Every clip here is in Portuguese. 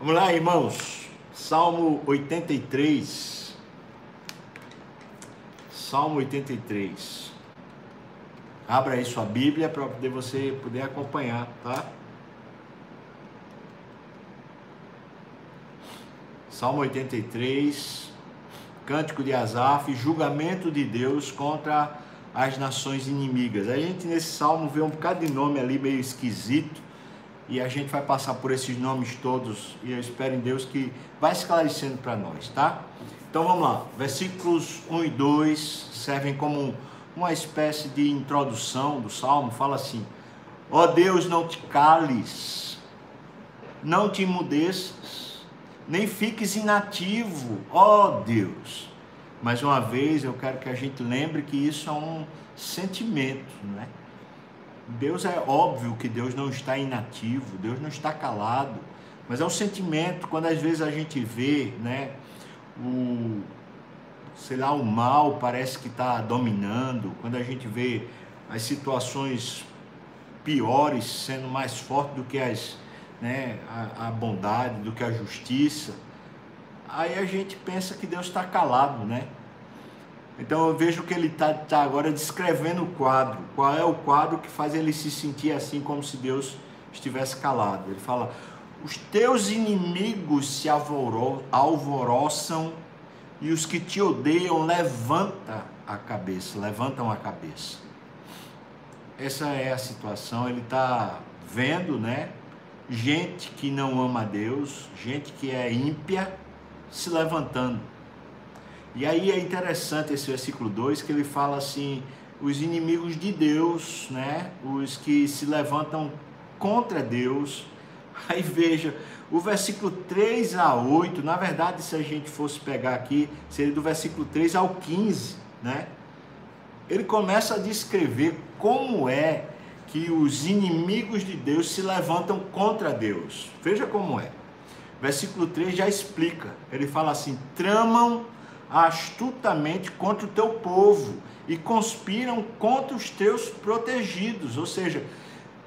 Vamos lá, irmãos. Salmo 83. Salmo 83. Abra aí sua Bíblia para poder você poder acompanhar, tá? Salmo 83, Cântico de Asaf, julgamento de Deus contra as nações inimigas. A gente nesse salmo vê um bocado de nome ali meio esquisito e a gente vai passar por esses nomes todos e eu espero em Deus que vai esclarecendo para nós, tá? Então vamos lá, versículos 1 e 2 servem como uma espécie de introdução do salmo, fala assim: Ó oh Deus, não te cales, não te imudeças, nem fiques inativo, ó oh Deus. Mais uma vez eu quero que a gente lembre que isso é um sentimento, não é? Deus é óbvio que Deus não está inativo, Deus não está calado, mas é um sentimento quando às vezes a gente vê, né, o sei lá, o mal parece que está dominando, quando a gente vê as situações piores sendo mais fortes do que as, né, a, a bondade, do que a justiça, aí a gente pensa que Deus está calado, né? Então eu vejo que ele está tá agora descrevendo o quadro. Qual é o quadro que faz ele se sentir assim como se Deus estivesse calado? Ele fala: os teus inimigos se alvoroçam e os que te odeiam levanta a cabeça, levantam a cabeça. Essa é a situação. Ele está vendo, né? Gente que não ama a Deus, gente que é ímpia, se levantando e aí é interessante esse versículo 2 que ele fala assim: os inimigos de Deus, né? Os que se levantam contra Deus. Aí veja, o versículo 3 a 8, na verdade, se a gente fosse pegar aqui, seria do versículo 3 ao 15, né? Ele começa a descrever como é que os inimigos de Deus se levantam contra Deus. Veja como é. Versículo 3 já explica. Ele fala assim: tramam astutamente contra o teu povo e conspiram contra os teus protegidos. Ou seja,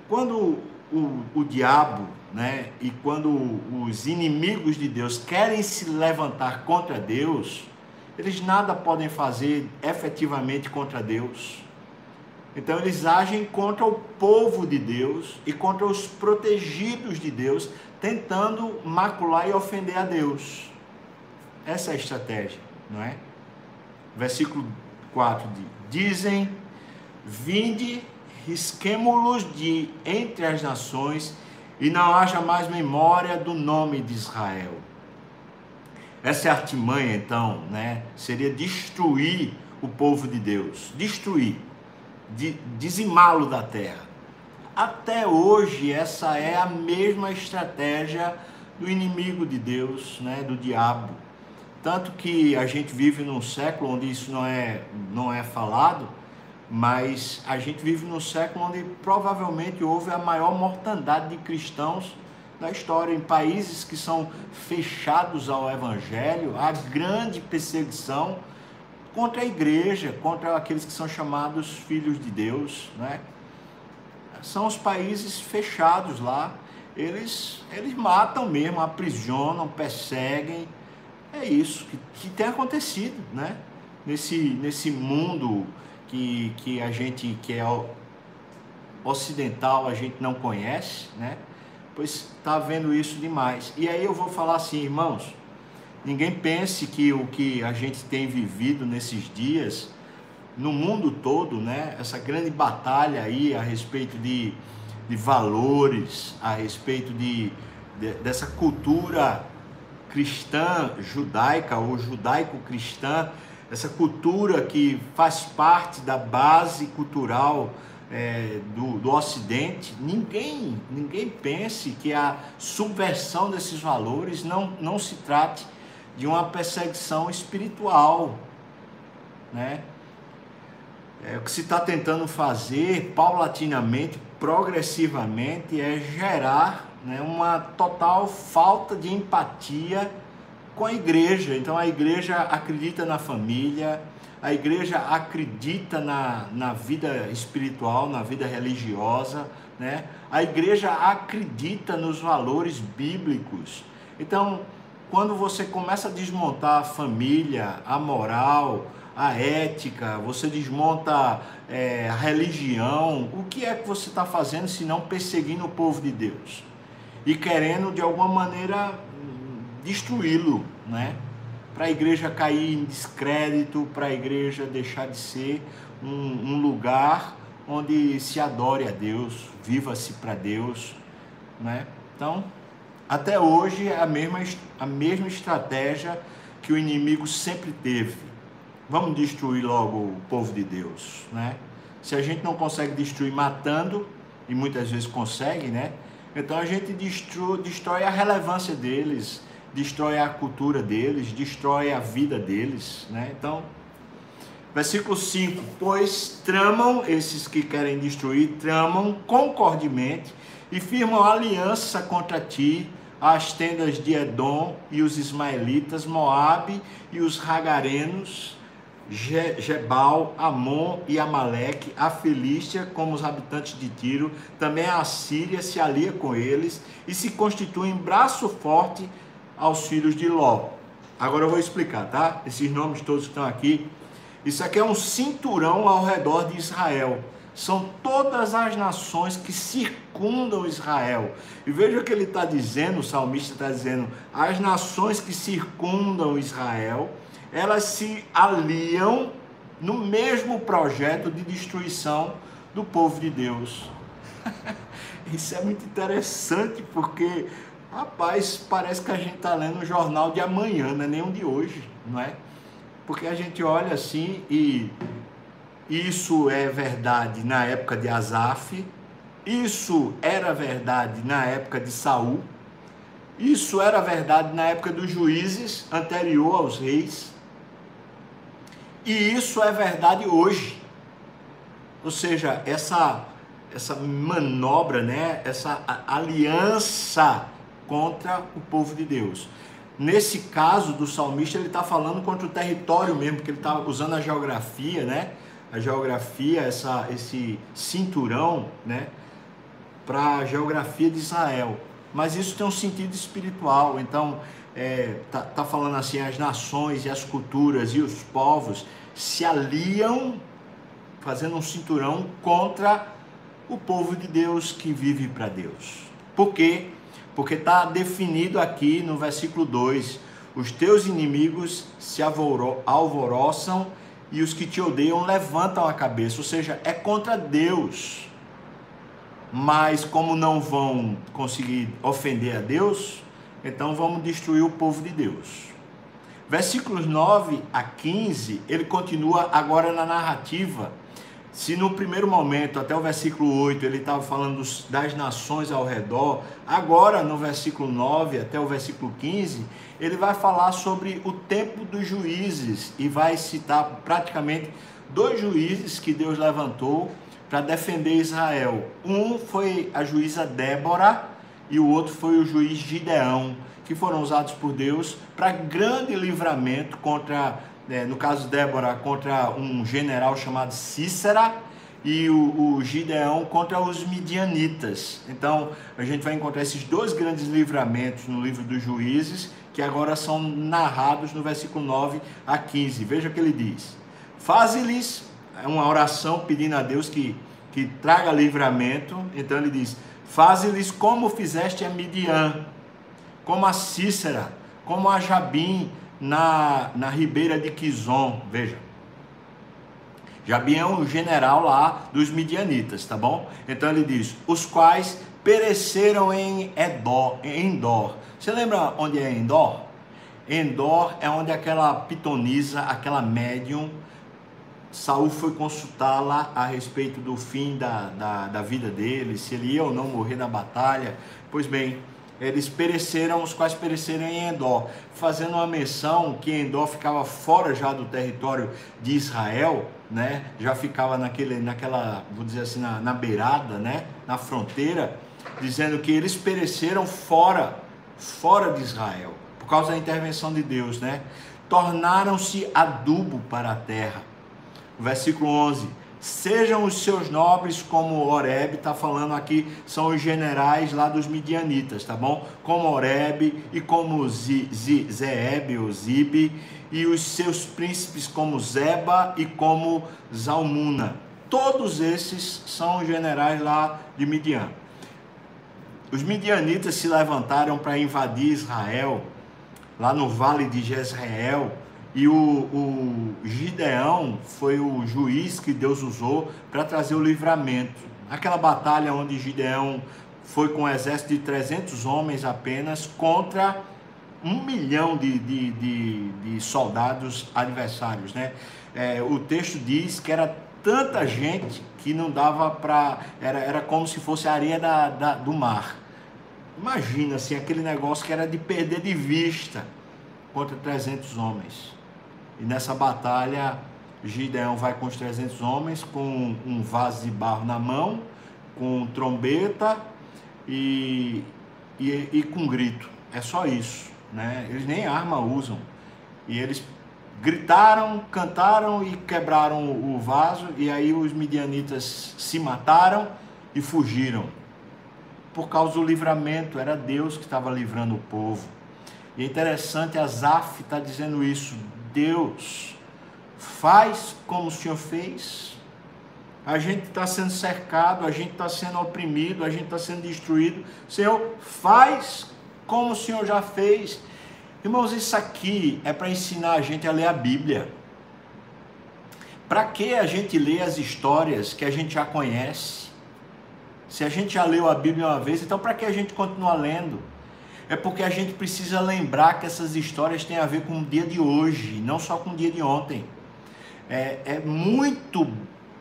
quando o, o diabo né, e quando os inimigos de Deus querem se levantar contra Deus, eles nada podem fazer efetivamente contra Deus. Então eles agem contra o povo de Deus e contra os protegidos de Deus, tentando macular e ofender a Deus. Essa é a estratégia não é? Versículo 4 diz: Dizem, vinde, risquemo-los de entre as nações, e não haja mais memória do nome de Israel. Essa é artimanha, então, né? Seria destruir o povo de Deus, destruir, de, dizimá-lo da terra. Até hoje, essa é a mesma estratégia do inimigo de Deus, né? do diabo tanto que a gente vive num século onde isso não é, não é falado, mas a gente vive num século onde provavelmente houve a maior mortandade de cristãos da história. Em países que são fechados ao evangelho, há grande perseguição contra a igreja, contra aqueles que são chamados filhos de Deus, né? São os países fechados lá. Eles, eles matam mesmo, aprisionam, perseguem, é isso que, que tem acontecido, né? Nesse, nesse mundo que, que a gente que é ocidental a gente não conhece, né? Pois está vendo isso demais. E aí eu vou falar assim, irmãos, ninguém pense que o que a gente tem vivido nesses dias no mundo todo, né? Essa grande batalha aí a respeito de, de valores, a respeito de, de dessa cultura cristã judaica ou judaico-cristã, essa cultura que faz parte da base cultural é, do, do Ocidente, ninguém, ninguém pense que a subversão desses valores não, não se trate de uma perseguição espiritual, né? É, o que se está tentando fazer paulatinamente, progressivamente, é gerar né, uma total falta de empatia com a igreja. Então a igreja acredita na família, a igreja acredita na, na vida espiritual, na vida religiosa, né? a igreja acredita nos valores bíblicos. Então, quando você começa a desmontar a família, a moral, a ética, você desmonta é, a religião, o que é que você está fazendo se não perseguindo o povo de Deus? E querendo de alguma maneira destruí-lo, né? Para a igreja cair em descrédito, para a igreja deixar de ser um, um lugar onde se adore a Deus, viva-se para Deus, né? Então, até hoje é a mesma, a mesma estratégia que o inimigo sempre teve. Vamos destruir logo o povo de Deus, né? Se a gente não consegue destruir matando, e muitas vezes consegue, né? Então a gente destrói, destrói a relevância deles, destrói a cultura deles, destrói a vida deles, né? Então, versículo 5: Pois tramam, esses que querem destruir, tramam concordemente e firmam aliança contra ti, as tendas de Edom e os ismaelitas, Moabe e os ragarenos, Jebal, Amon e Amaleque, a Filístia, como os habitantes de Tiro, também a Síria se alia com eles e se constitui em braço forte aos filhos de Ló. Agora eu vou explicar, tá? Esses nomes todos que estão aqui. Isso aqui é um cinturão ao redor de Israel são todas as nações que circundam Israel. E veja o que ele está dizendo, o salmista está dizendo: as nações que circundam Israel, elas se aliam no mesmo projeto de destruição do povo de Deus. Isso é muito interessante porque, rapaz, parece que a gente está lendo o jornal de amanhã, não é nem um de hoje, não é? Porque a gente olha assim e isso é verdade na época de Asaf, isso era verdade na época de Saul, isso era verdade na época dos juízes, anterior aos reis, e isso é verdade hoje. Ou seja, essa essa manobra, né, essa aliança contra o povo de Deus. Nesse caso do salmista, ele está falando contra o território mesmo, porque ele está usando a geografia, né? a geografia, essa, esse cinturão, né, para a geografia de Israel. Mas isso tem um sentido espiritual. Então, é, tá, tá falando assim, as nações e as culturas e os povos se aliam, fazendo um cinturão contra o povo de Deus que vive para Deus. Por quê? Porque está definido aqui no versículo 2: os teus inimigos se alvoroçam e os que te odeiam levantam a cabeça, ou seja, é contra Deus. Mas como não vão conseguir ofender a Deus, então vamos destruir o povo de Deus. Versículos 9 a 15, ele continua agora na narrativa. Se no primeiro momento, até o versículo 8, ele estava falando das nações ao redor, agora no versículo 9 até o versículo 15, ele vai falar sobre o tempo dos juízes e vai citar praticamente dois juízes que Deus levantou para defender Israel. Um foi a juíza Débora e o outro foi o juiz Gideão, que foram usados por Deus para grande livramento contra, né, no caso Débora, contra um general chamado Cícera e o, o, Gideão contra os midianitas. Então, a gente vai encontrar esses dois grandes livramentos no livro dos juízes que agora são narrados no versículo 9 a 15. Veja o que ele diz: Faze-lhes é uma oração pedindo a Deus que, que traga livramento. Então ele diz: Faze-lhes como fizeste a Midian, como a Cícera, como a Jabim na, na ribeira de Quizon. Veja. Jabim é um general lá dos midianitas, tá bom? Então ele diz: os quais pereceram em Edor, em Endor. Você lembra onde é Endor? Endor é onde aquela pitonisa, aquela médium, Saul foi consultá-la a respeito do fim da, da, da, vida dele, se ele ia ou não morrer na batalha. Pois bem, eles pereceram, os quais pereceram em Endor, fazendo uma menção que Endor ficava fora já do território de Israel, né? já ficava naquele, naquela, vou dizer assim, na, na beirada, né? na fronteira dizendo que eles pereceram fora, fora de Israel, por causa da intervenção de Deus, né? Tornaram-se adubo para a terra. Versículo 11: Sejam os seus nobres como Oreb, está falando aqui, são os generais lá dos midianitas, tá bom? Como Oreb e como Zeeb ou Zibe, e os seus príncipes como Zeba e como Zalmuna. Todos esses são generais lá de Midian. Os midianitas se levantaram para invadir Israel, lá no vale de Jezreel, e o, o Gideão foi o juiz que Deus usou para trazer o livramento. Aquela batalha onde Gideão foi com um exército de 300 homens apenas contra um milhão de, de, de, de soldados adversários. Né? É, o texto diz que era tanta gente que não dava para. Era, era como se fosse a areia da, da, do mar. Imagina assim, aquele negócio que era de perder de vista contra 300 homens. E nessa batalha, Gideão vai com os 300 homens, com um vaso de barro na mão, com trombeta e, e, e com grito. É só isso. Né? Eles nem arma usam. E eles gritaram, cantaram e quebraram o vaso. E aí os midianitas se mataram e fugiram. Por causa do livramento, era Deus que estava livrando o povo. E é interessante, Asaf está dizendo isso. Deus, faz como o Senhor fez. A gente está sendo cercado, a gente está sendo oprimido, a gente está sendo destruído. Senhor, faz como o Senhor já fez. Irmãos, isso aqui é para ensinar a gente a ler a Bíblia. Para que a gente lê as histórias que a gente já conhece? Se a gente já leu a Bíblia uma vez, então para que a gente continua lendo? É porque a gente precisa lembrar que essas histórias têm a ver com o dia de hoje, não só com o dia de ontem. É, é muito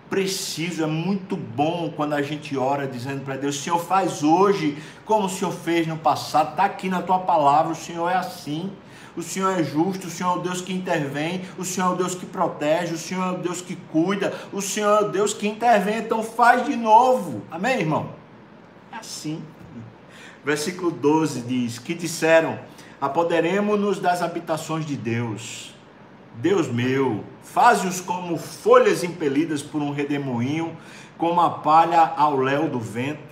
preciso, é muito bom quando a gente ora dizendo para Deus: Senhor, faz hoje como o Senhor fez no passado, está aqui na tua palavra, o Senhor é assim. O Senhor é justo, o Senhor é o Deus que intervém, o Senhor é o Deus que protege, o Senhor é o Deus que cuida, o Senhor é o Deus que intervém, então faz de novo. Amém, irmão? É assim. Versículo 12 diz: Que disseram: Apoderemos-nos das habitações de Deus. Deus meu, faze-os como folhas impelidas por um redemoinho, como a palha ao léu do vento.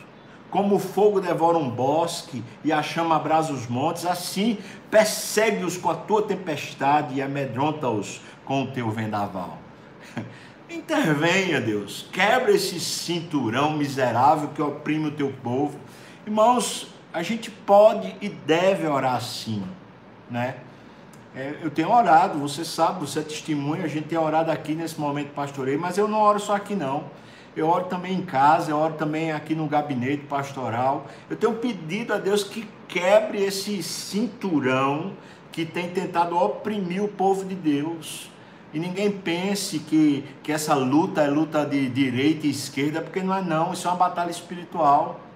Como o fogo devora um bosque e a chama abrasa os montes, assim persegue-os com a tua tempestade e amedronta-os com o teu vendaval. Intervenha, Deus, quebra esse cinturão miserável que oprime o teu povo. Irmãos, a gente pode e deve orar assim, né? É, eu tenho orado, você sabe, você é testemunha, a gente tem orado aqui nesse momento pastoreio, mas eu não oro só aqui não. Eu oro também em casa, eu oro também aqui no gabinete pastoral. Eu tenho pedido a Deus que quebre esse cinturão que tem tentado oprimir o povo de Deus. E ninguém pense que, que essa luta é luta de direita e esquerda, porque não é não, isso é uma batalha espiritual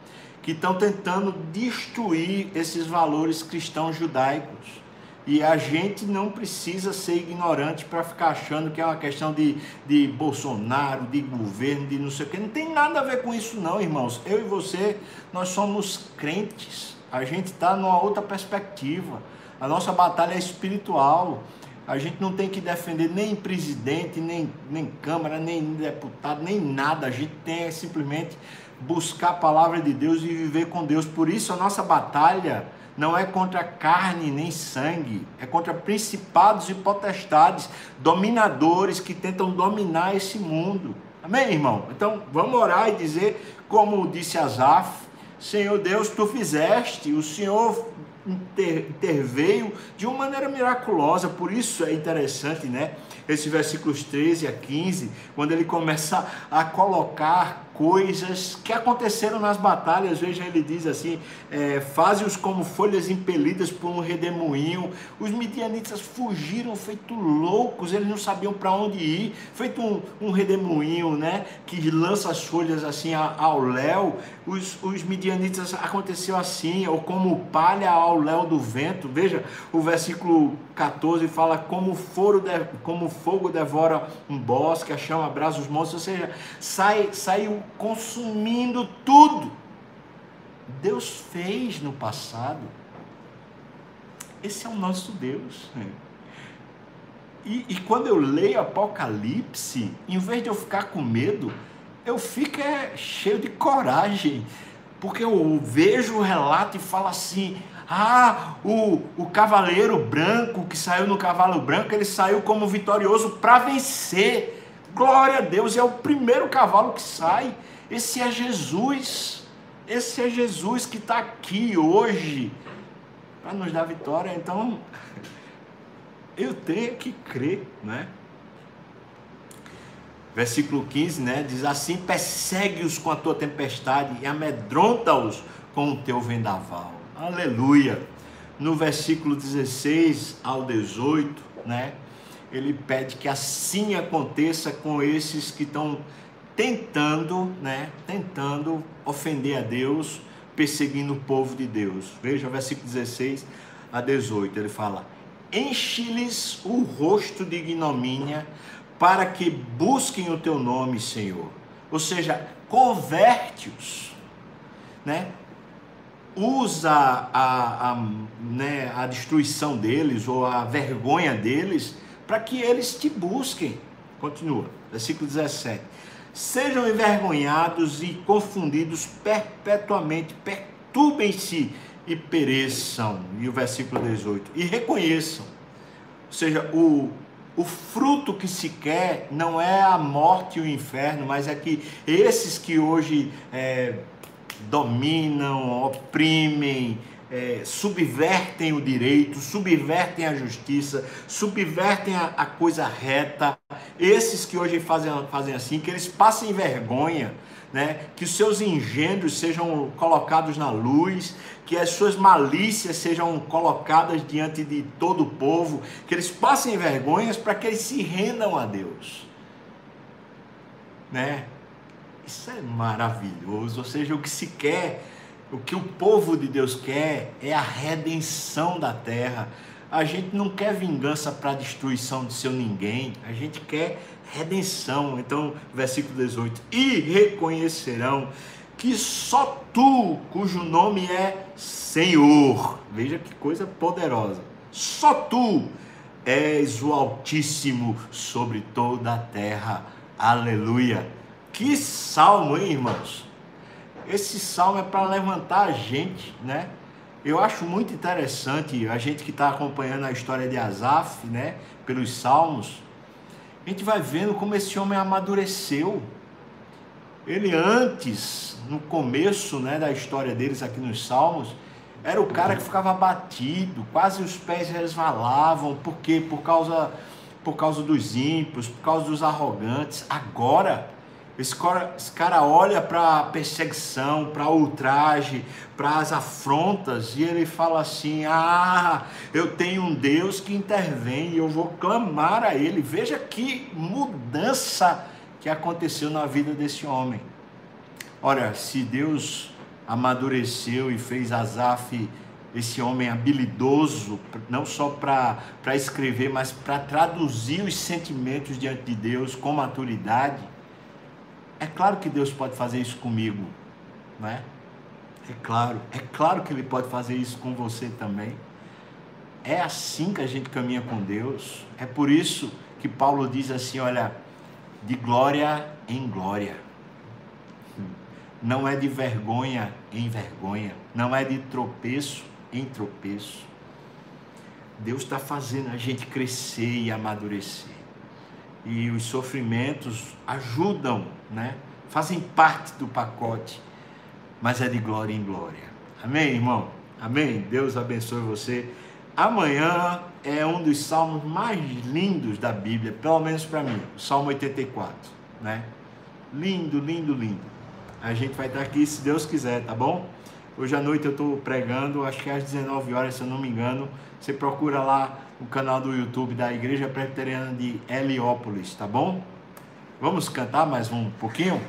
que estão tentando destruir esses valores cristãos judaicos. E a gente não precisa ser ignorante para ficar achando que é uma questão de, de Bolsonaro, de governo, de não sei o que. Não tem nada a ver com isso, não, irmãos. Eu e você, nós somos crentes. A gente está numa outra perspectiva. A nossa batalha é espiritual. A gente não tem que defender nem presidente, nem, nem Câmara, nem deputado, nem nada. A gente tem simplesmente buscar a palavra de Deus e viver com Deus. Por isso a nossa batalha não é contra carne nem sangue, é contra principados e potestades, dominadores que tentam dominar esse mundo. Amém, irmão? Então vamos orar e dizer, como disse Asaf, Senhor Deus, tu fizeste, o Senhor inter, interveio de uma maneira miraculosa, por isso é interessante, né? Esses versículos 13 a 15, quando ele começa a colocar coisas que aconteceram nas batalhas. Veja, ele diz assim: é, faze-os como folhas impelidas por um redemoinho. Os midianitas fugiram feito loucos, eles não sabiam para onde ir, feito um, um, redemoinho, né? Que lança as folhas assim ao léu. Os, os midianitas aconteceu assim, ou como palha ao léu do vento. Veja, o versículo 14 fala como, foro de, como fogo devora um bosque, a chama abraça os montes, ou seja, sai, consumindo tudo. Deus fez no passado. Esse é o nosso Deus. E, e, quando eu leio Apocalipse, em vez de eu ficar com medo, eu fico é, cheio de coragem. Porque eu vejo o relato e falo assim: ah, o, o cavaleiro branco que saiu no cavalo branco, ele saiu como vitorioso para vencer. Glória a Deus, é o primeiro cavalo que sai. Esse é Jesus. Esse é Jesus que está aqui hoje para nos dar vitória. Então, eu tenho que crer, né? Versículo 15, né? Diz assim: persegue-os com a tua tempestade e amedronta-os com o teu vendaval. Aleluia. No versículo 16 ao 18, né? Ele pede que assim aconteça com esses que estão tentando, né? Tentando ofender a Deus, perseguindo o povo de Deus. Veja o versículo 16 a 18, ele fala: Enche-lhes o rosto de ignomínia, para que busquem o teu nome, Senhor. Ou seja, converte-os, né? Usa a, a, né, a destruição deles ou a vergonha deles para que eles te busquem. Continua, versículo 17 sejam envergonhados e confundidos perpetuamente, perturbem-se e pereçam. E o versículo 18: e reconheçam. Ou seja, o, o fruto que se quer não é a morte e o inferno, mas é que esses que hoje é, dominam, oprimem, é, subvertem o direito, subvertem a justiça, subvertem a, a, coisa reta. Esses que hoje fazem, fazem assim, que eles passem vergonha, né? que os seus engendros sejam colocados na luz, que as suas malícias sejam colocadas diante de todo o povo, que eles passem vergonhas para que eles se rendam a Deus. Né? Isso é maravilhoso, ou seja, o que se quer o que o povo de Deus quer é a redenção da terra. A gente não quer vingança para destruição de seu ninguém, a gente quer redenção. Então, versículo 18: E reconhecerão que só tu, cujo nome é Senhor, veja que coisa poderosa, só tu és o Altíssimo sobre toda a terra. Aleluia. Que salmo, hein, irmãos? Esse salmo é para levantar a gente, né? Eu acho muito interessante a gente que está acompanhando a história de Asaf, né? Pelos salmos, a gente vai vendo como esse homem amadureceu. Ele antes, no começo, né, da história deles aqui nos salmos, era o cara que ficava batido, quase os pés resvalavam, por quê? Por causa por causa dos ímpios, por causa dos arrogantes. Agora, esse cara, esse cara olha para a perseguição, para o ultraje, para as afrontas e ele fala assim: Ah, eu tenho um Deus que intervém e eu vou clamar a Ele. Veja que mudança que aconteceu na vida desse homem. Ora, se Deus amadureceu e fez Asaf esse homem habilidoso, não só para escrever, mas para traduzir os sentimentos diante de Deus com maturidade é claro que Deus pode fazer isso comigo, não é? É claro, é claro que Ele pode fazer isso com você também. É assim que a gente caminha com Deus. É por isso que Paulo diz assim: olha, de glória em glória. Não é de vergonha em vergonha. Não é de tropeço em tropeço. Deus está fazendo a gente crescer e amadurecer e os sofrimentos ajudam, né? Fazem parte do pacote, mas é de glória em glória. Amém, irmão? Amém? Deus abençoe você. Amanhã é um dos salmos mais lindos da Bíblia, pelo menos para mim, o Salmo 84, né? Lindo, lindo, lindo. A gente vai estar aqui se Deus quiser, tá bom? Hoje à noite eu estou pregando, acho que às 19 horas, se eu não me engano. Você procura lá o canal do YouTube da Igreja Presbiteriana de Heliópolis, tá bom? Vamos cantar mais um pouquinho?